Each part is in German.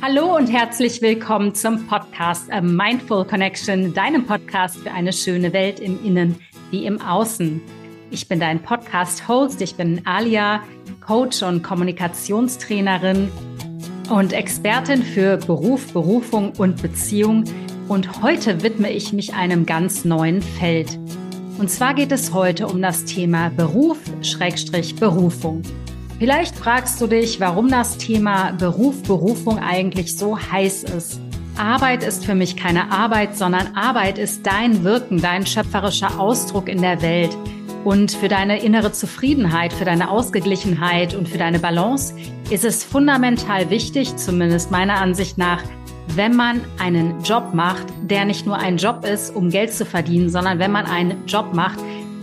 Hallo und herzlich willkommen zum Podcast A Mindful Connection, deinem Podcast für eine schöne Welt im Innen wie im Außen. Ich bin dein Podcast-Host, ich bin Alia, Coach und Kommunikationstrainerin und Expertin für Beruf, Berufung und Beziehung. Und heute widme ich mich einem ganz neuen Feld. Und zwar geht es heute um das Thema Beruf, Schrägstrich Berufung. Vielleicht fragst du dich, warum das Thema Beruf, Berufung eigentlich so heiß ist. Arbeit ist für mich keine Arbeit, sondern Arbeit ist dein Wirken, dein schöpferischer Ausdruck in der Welt. Und für deine innere Zufriedenheit, für deine Ausgeglichenheit und für deine Balance ist es fundamental wichtig, zumindest meiner Ansicht nach, wenn man einen Job macht, der nicht nur ein Job ist, um Geld zu verdienen, sondern wenn man einen Job macht,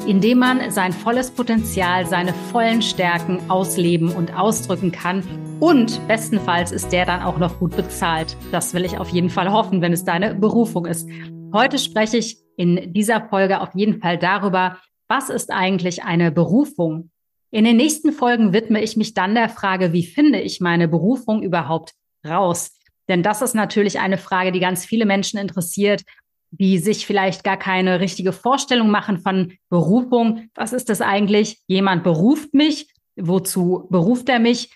indem man sein volles Potenzial, seine vollen Stärken ausleben und ausdrücken kann. Und bestenfalls ist der dann auch noch gut bezahlt. Das will ich auf jeden Fall hoffen, wenn es deine Berufung ist. Heute spreche ich in dieser Folge auf jeden Fall darüber, was ist eigentlich eine Berufung? In den nächsten Folgen widme ich mich dann der Frage, wie finde ich meine Berufung überhaupt raus? Denn das ist natürlich eine Frage, die ganz viele Menschen interessiert die sich vielleicht gar keine richtige Vorstellung machen von Berufung. Was ist das eigentlich? Jemand beruft mich. Wozu beruft er mich?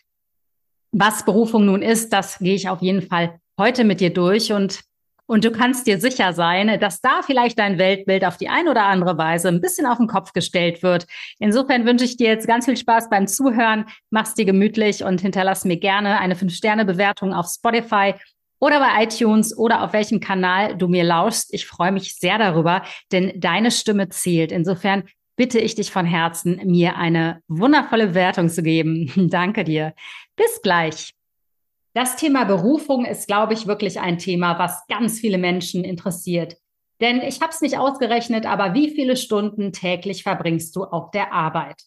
Was Berufung nun ist, das gehe ich auf jeden Fall heute mit dir durch und und du kannst dir sicher sein, dass da vielleicht dein Weltbild auf die eine oder andere Weise ein bisschen auf den Kopf gestellt wird. Insofern wünsche ich dir jetzt ganz viel Spaß beim Zuhören. Mach's dir gemütlich und hinterlass mir gerne eine 5-Sterne-Bewertung auf Spotify oder bei iTunes oder auf welchem Kanal du mir lauschst. Ich freue mich sehr darüber, denn deine Stimme zählt. Insofern bitte ich dich von Herzen, mir eine wundervolle Wertung zu geben. Danke dir. Bis gleich. Das Thema Berufung ist, glaube ich, wirklich ein Thema, was ganz viele Menschen interessiert. Denn ich habe es nicht ausgerechnet, aber wie viele Stunden täglich verbringst du auf der Arbeit?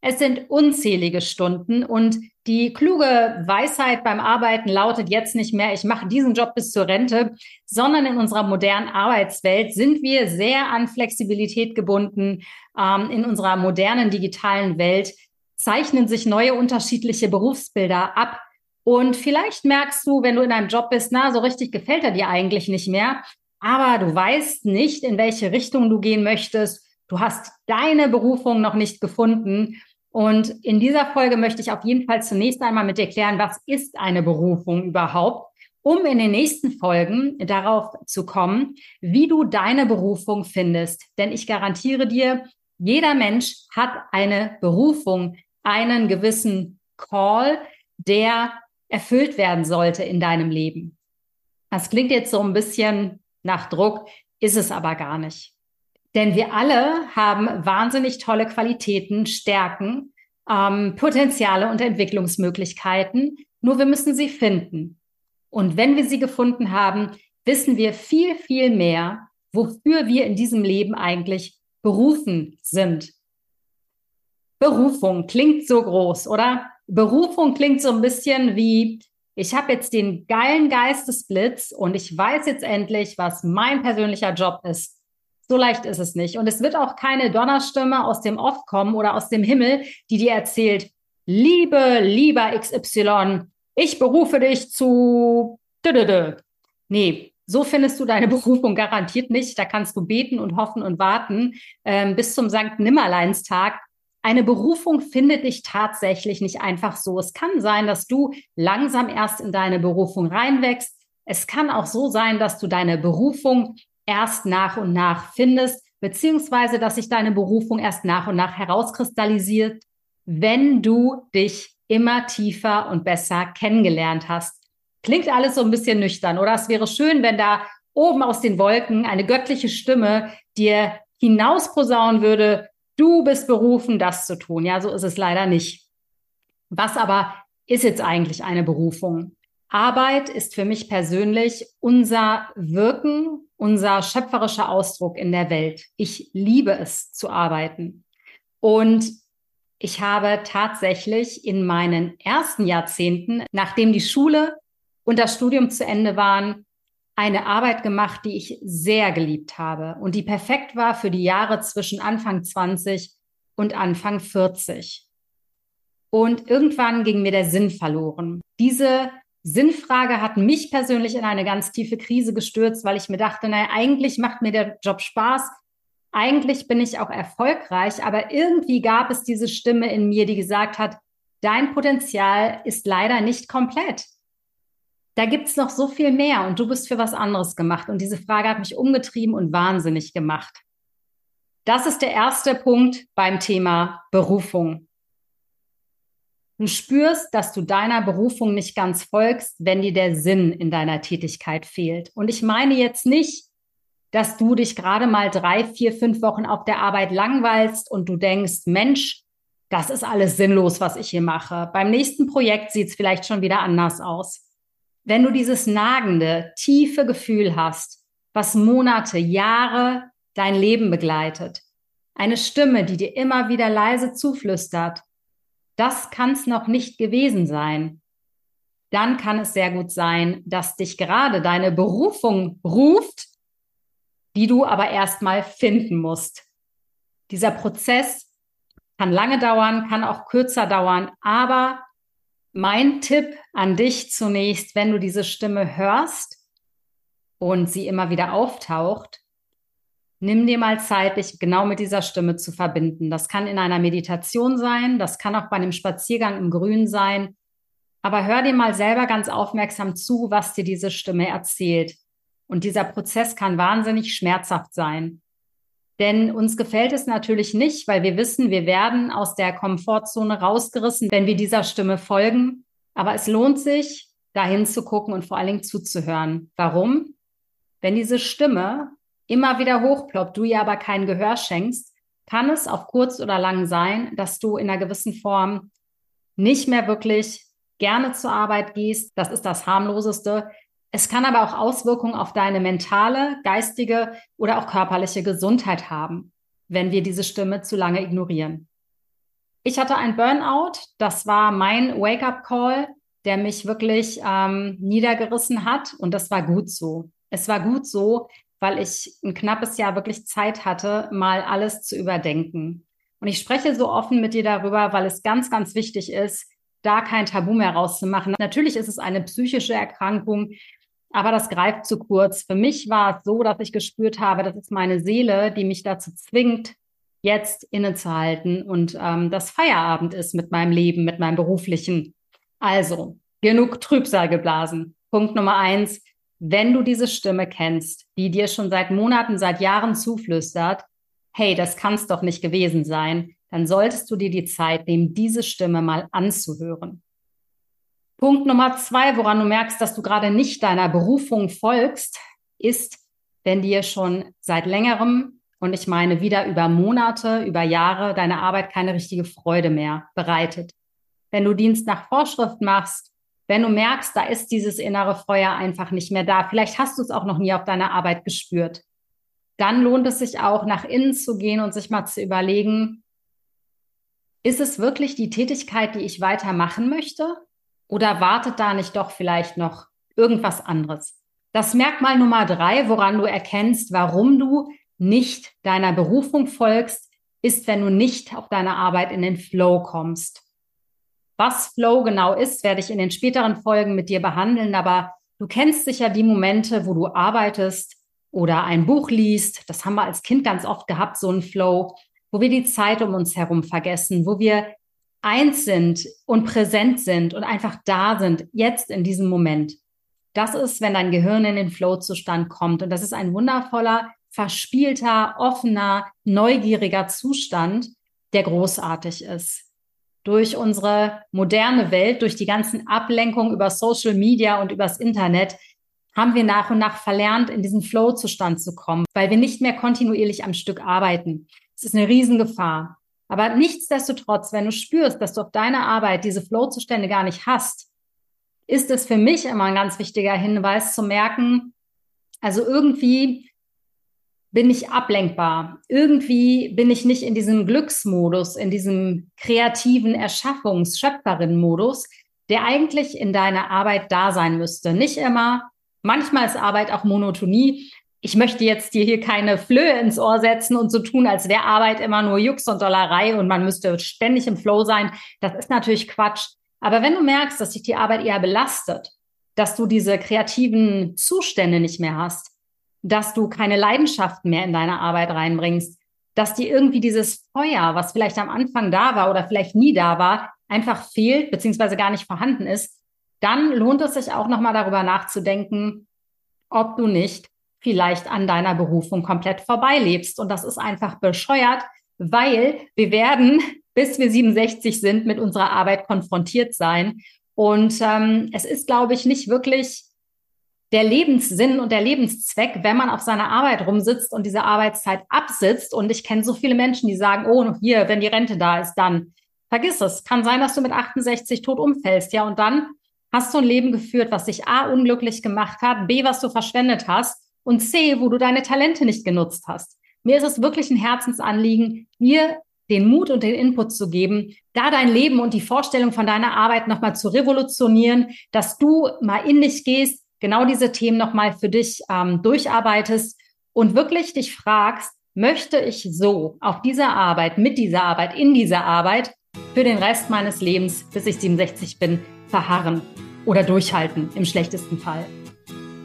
Es sind unzählige Stunden und die kluge Weisheit beim Arbeiten lautet jetzt nicht mehr, ich mache diesen Job bis zur Rente, sondern in unserer modernen Arbeitswelt sind wir sehr an Flexibilität gebunden. Ähm, in unserer modernen digitalen Welt zeichnen sich neue unterschiedliche Berufsbilder ab. Und vielleicht merkst du, wenn du in einem Job bist, na, so richtig gefällt er dir eigentlich nicht mehr, aber du weißt nicht, in welche Richtung du gehen möchtest. Du hast deine Berufung noch nicht gefunden und in dieser Folge möchte ich auf jeden Fall zunächst einmal mit dir klären, was ist eine Berufung überhaupt, um in den nächsten Folgen darauf zu kommen, wie du deine Berufung findest. Denn ich garantiere dir, jeder Mensch hat eine Berufung, einen gewissen Call, der erfüllt werden sollte in deinem Leben. Das klingt jetzt so ein bisschen nach Druck, ist es aber gar nicht. Denn wir alle haben wahnsinnig tolle Qualitäten, Stärken, ähm, Potenziale und Entwicklungsmöglichkeiten. Nur wir müssen sie finden. Und wenn wir sie gefunden haben, wissen wir viel, viel mehr, wofür wir in diesem Leben eigentlich berufen sind. Berufung klingt so groß, oder? Berufung klingt so ein bisschen wie, ich habe jetzt den geilen Geistesblitz und ich weiß jetzt endlich, was mein persönlicher Job ist. So leicht ist es nicht. Und es wird auch keine Donnerstimme aus dem Off kommen oder aus dem Himmel, die dir erzählt, liebe, lieber XY, ich berufe dich zu. Nee, so findest du deine Berufung garantiert nicht. Da kannst du beten und hoffen und warten ähm, bis zum Sankt Nimmerleinstag. Eine Berufung findet dich tatsächlich nicht einfach so. Es kann sein, dass du langsam erst in deine Berufung reinwächst. Es kann auch so sein, dass du deine Berufung erst nach und nach findest, beziehungsweise dass sich deine Berufung erst nach und nach herauskristallisiert, wenn du dich immer tiefer und besser kennengelernt hast. Klingt alles so ein bisschen nüchtern, oder? Es wäre schön, wenn da oben aus den Wolken eine göttliche Stimme dir hinausposaunen würde, du bist berufen, das zu tun. Ja, so ist es leider nicht. Was aber ist jetzt eigentlich eine Berufung? Arbeit ist für mich persönlich unser Wirken, unser schöpferischer Ausdruck in der Welt. Ich liebe es zu arbeiten. Und ich habe tatsächlich in meinen ersten Jahrzehnten, nachdem die Schule und das Studium zu Ende waren, eine Arbeit gemacht, die ich sehr geliebt habe und die perfekt war für die Jahre zwischen Anfang 20 und Anfang 40. Und irgendwann ging mir der Sinn verloren. Diese Sinnfrage hat mich persönlich in eine ganz tiefe Krise gestürzt, weil ich mir dachte, naja, eigentlich macht mir der Job Spaß. Eigentlich bin ich auch erfolgreich, aber irgendwie gab es diese Stimme in mir, die gesagt hat, dein Potenzial ist leider nicht komplett. Da gibt's noch so viel mehr und du bist für was anderes gemacht. Und diese Frage hat mich umgetrieben und wahnsinnig gemacht. Das ist der erste Punkt beim Thema Berufung. Du spürst, dass du deiner Berufung nicht ganz folgst, wenn dir der Sinn in deiner Tätigkeit fehlt. Und ich meine jetzt nicht, dass du dich gerade mal drei, vier, fünf Wochen auf der Arbeit langweilst und du denkst, Mensch, das ist alles sinnlos, was ich hier mache. Beim nächsten Projekt sieht es vielleicht schon wieder anders aus. Wenn du dieses nagende, tiefe Gefühl hast, was Monate, Jahre dein Leben begleitet, eine Stimme, die dir immer wieder leise zuflüstert, das kann es noch nicht gewesen sein. Dann kann es sehr gut sein, dass dich gerade deine Berufung ruft, die du aber erstmal finden musst. Dieser Prozess kann lange dauern, kann auch kürzer dauern, aber mein Tipp an dich zunächst, wenn du diese Stimme hörst und sie immer wieder auftaucht, nimm dir mal Zeit, dich genau mit dieser Stimme zu verbinden. Das kann in einer Meditation sein, das kann auch bei einem Spaziergang im Grün sein. Aber hör dir mal selber ganz aufmerksam zu, was dir diese Stimme erzählt. Und dieser Prozess kann wahnsinnig schmerzhaft sein. Denn uns gefällt es natürlich nicht, weil wir wissen, wir werden aus der Komfortzone rausgerissen, wenn wir dieser Stimme folgen. Aber es lohnt sich, dahin zu gucken und vor allen Dingen zuzuhören. Warum? Wenn diese Stimme immer wieder hochploppt, du ihr aber kein Gehör schenkst, kann es auf kurz oder lang sein, dass du in einer gewissen Form nicht mehr wirklich gerne zur Arbeit gehst. Das ist das harmloseste. Es kann aber auch Auswirkungen auf deine mentale, geistige oder auch körperliche Gesundheit haben, wenn wir diese Stimme zu lange ignorieren. Ich hatte ein Burnout. Das war mein Wake-up-Call, der mich wirklich ähm, niedergerissen hat. Und das war gut so. Es war gut so, weil ich ein knappes Jahr wirklich Zeit hatte, mal alles zu überdenken. Und ich spreche so offen mit dir darüber, weil es ganz, ganz wichtig ist, da kein Tabu mehr rauszumachen. Natürlich ist es eine psychische Erkrankung, aber das greift zu kurz. Für mich war es so, dass ich gespürt habe, das ist meine Seele, die mich dazu zwingt, jetzt innezuhalten und ähm, das Feierabend ist mit meinem Leben, mit meinem beruflichen. Also, genug Trübsal geblasen. Punkt Nummer eins, wenn du diese Stimme kennst, die dir schon seit Monaten, seit Jahren zuflüstert, hey, das kann's doch nicht gewesen sein, dann solltest du dir die Zeit nehmen, diese Stimme mal anzuhören. Punkt Nummer zwei, woran du merkst, dass du gerade nicht deiner Berufung folgst, ist, wenn dir schon seit längerem, und ich meine wieder über Monate, über Jahre, deine Arbeit keine richtige Freude mehr bereitet. Wenn du Dienst nach Vorschrift machst, wenn du merkst, da ist dieses innere Feuer einfach nicht mehr da, vielleicht hast du es auch noch nie auf deiner Arbeit gespürt, dann lohnt es sich auch, nach innen zu gehen und sich mal zu überlegen, ist es wirklich die Tätigkeit, die ich weitermachen möchte? Oder wartet da nicht doch vielleicht noch irgendwas anderes? Das Merkmal Nummer drei, woran du erkennst, warum du nicht deiner Berufung folgst, ist, wenn du nicht auf deine Arbeit in den Flow kommst. Was Flow genau ist, werde ich in den späteren Folgen mit dir behandeln, aber du kennst sicher die Momente, wo du arbeitest oder ein Buch liest. Das haben wir als Kind ganz oft gehabt, so ein Flow, wo wir die Zeit um uns herum vergessen, wo wir eins sind und präsent sind und einfach da sind, jetzt in diesem Moment. Das ist, wenn dein Gehirn in den Flow-Zustand kommt. Und das ist ein wundervoller, verspielter, offener, neugieriger Zustand, der großartig ist durch unsere moderne Welt, durch die ganzen Ablenkungen über Social Media und übers Internet, haben wir nach und nach verlernt, in diesen Flow-Zustand zu kommen, weil wir nicht mehr kontinuierlich am Stück arbeiten. Es ist eine Riesengefahr. Aber nichtsdestotrotz, wenn du spürst, dass du auf deiner Arbeit diese Flow-Zustände gar nicht hast, ist es für mich immer ein ganz wichtiger Hinweis zu merken, also irgendwie bin ich ablenkbar. Irgendwie bin ich nicht in diesem Glücksmodus, in diesem kreativen Erschaffungs-, Schöpferin-Modus, der eigentlich in deiner Arbeit da sein müsste. Nicht immer. Manchmal ist Arbeit auch Monotonie. Ich möchte jetzt dir hier keine Flöhe ins Ohr setzen und so tun, als wäre Arbeit immer nur Jux und Dollerei und man müsste ständig im Flow sein. Das ist natürlich Quatsch. Aber wenn du merkst, dass dich die Arbeit eher belastet, dass du diese kreativen Zustände nicht mehr hast, dass du keine Leidenschaft mehr in deine Arbeit reinbringst, dass dir irgendwie dieses Feuer, was vielleicht am Anfang da war oder vielleicht nie da war, einfach fehlt beziehungsweise gar nicht vorhanden ist, dann lohnt es sich auch nochmal darüber nachzudenken, ob du nicht vielleicht an deiner Berufung komplett vorbeilebst. Und das ist einfach bescheuert, weil wir werden, bis wir 67 sind, mit unserer Arbeit konfrontiert sein. Und ähm, es ist, glaube ich, nicht wirklich der Lebenssinn und der Lebenszweck, wenn man auf seiner Arbeit rumsitzt und diese Arbeitszeit absitzt. Und ich kenne so viele Menschen, die sagen, oh, hier, wenn die Rente da ist, dann vergiss es. Kann sein, dass du mit 68 tot umfällst, ja. Und dann hast du ein Leben geführt, was dich A, unglücklich gemacht hat, B, was du verschwendet hast und C, wo du deine Talente nicht genutzt hast. Mir ist es wirklich ein Herzensanliegen, dir den Mut und den Input zu geben, da dein Leben und die Vorstellung von deiner Arbeit nochmal zu revolutionieren, dass du mal in dich gehst, genau diese Themen nochmal für dich ähm, durcharbeitest und wirklich dich fragst, möchte ich so auf dieser Arbeit, mit dieser Arbeit, in dieser Arbeit für den Rest meines Lebens, bis ich 67 bin, verharren oder durchhalten, im schlechtesten Fall.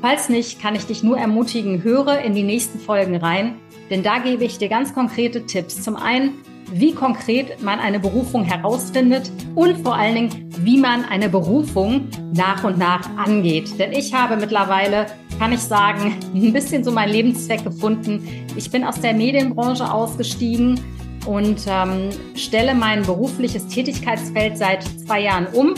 Falls nicht, kann ich dich nur ermutigen, höre in die nächsten Folgen rein, denn da gebe ich dir ganz konkrete Tipps. Zum einen, wie konkret man eine Berufung herausfindet und vor allen Dingen, wie man eine Berufung nach und nach angeht. Denn ich habe mittlerweile, kann ich sagen, ein bisschen so meinen Lebenszweck gefunden. Ich bin aus der Medienbranche ausgestiegen und ähm, stelle mein berufliches Tätigkeitsfeld seit zwei Jahren um.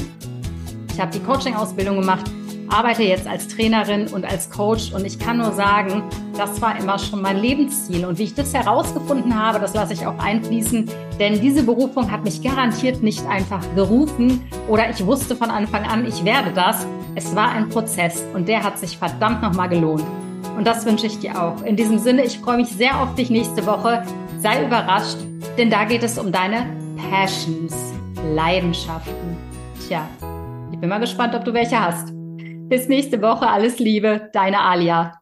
Ich habe die Coaching-Ausbildung gemacht arbeite jetzt als Trainerin und als Coach und ich kann nur sagen, das war immer schon mein Lebensziel. Und wie ich das herausgefunden habe, das lasse ich auch einfließen, denn diese Berufung hat mich garantiert nicht einfach gerufen oder ich wusste von Anfang an, ich werde das. Es war ein Prozess und der hat sich verdammt nochmal gelohnt. Und das wünsche ich dir auch. In diesem Sinne, ich freue mich sehr auf dich nächste Woche. Sei überrascht, denn da geht es um deine Passions, Leidenschaften. Tja, ich bin mal gespannt, ob du welche hast. Bis nächste Woche. Alles Liebe, deine Alia.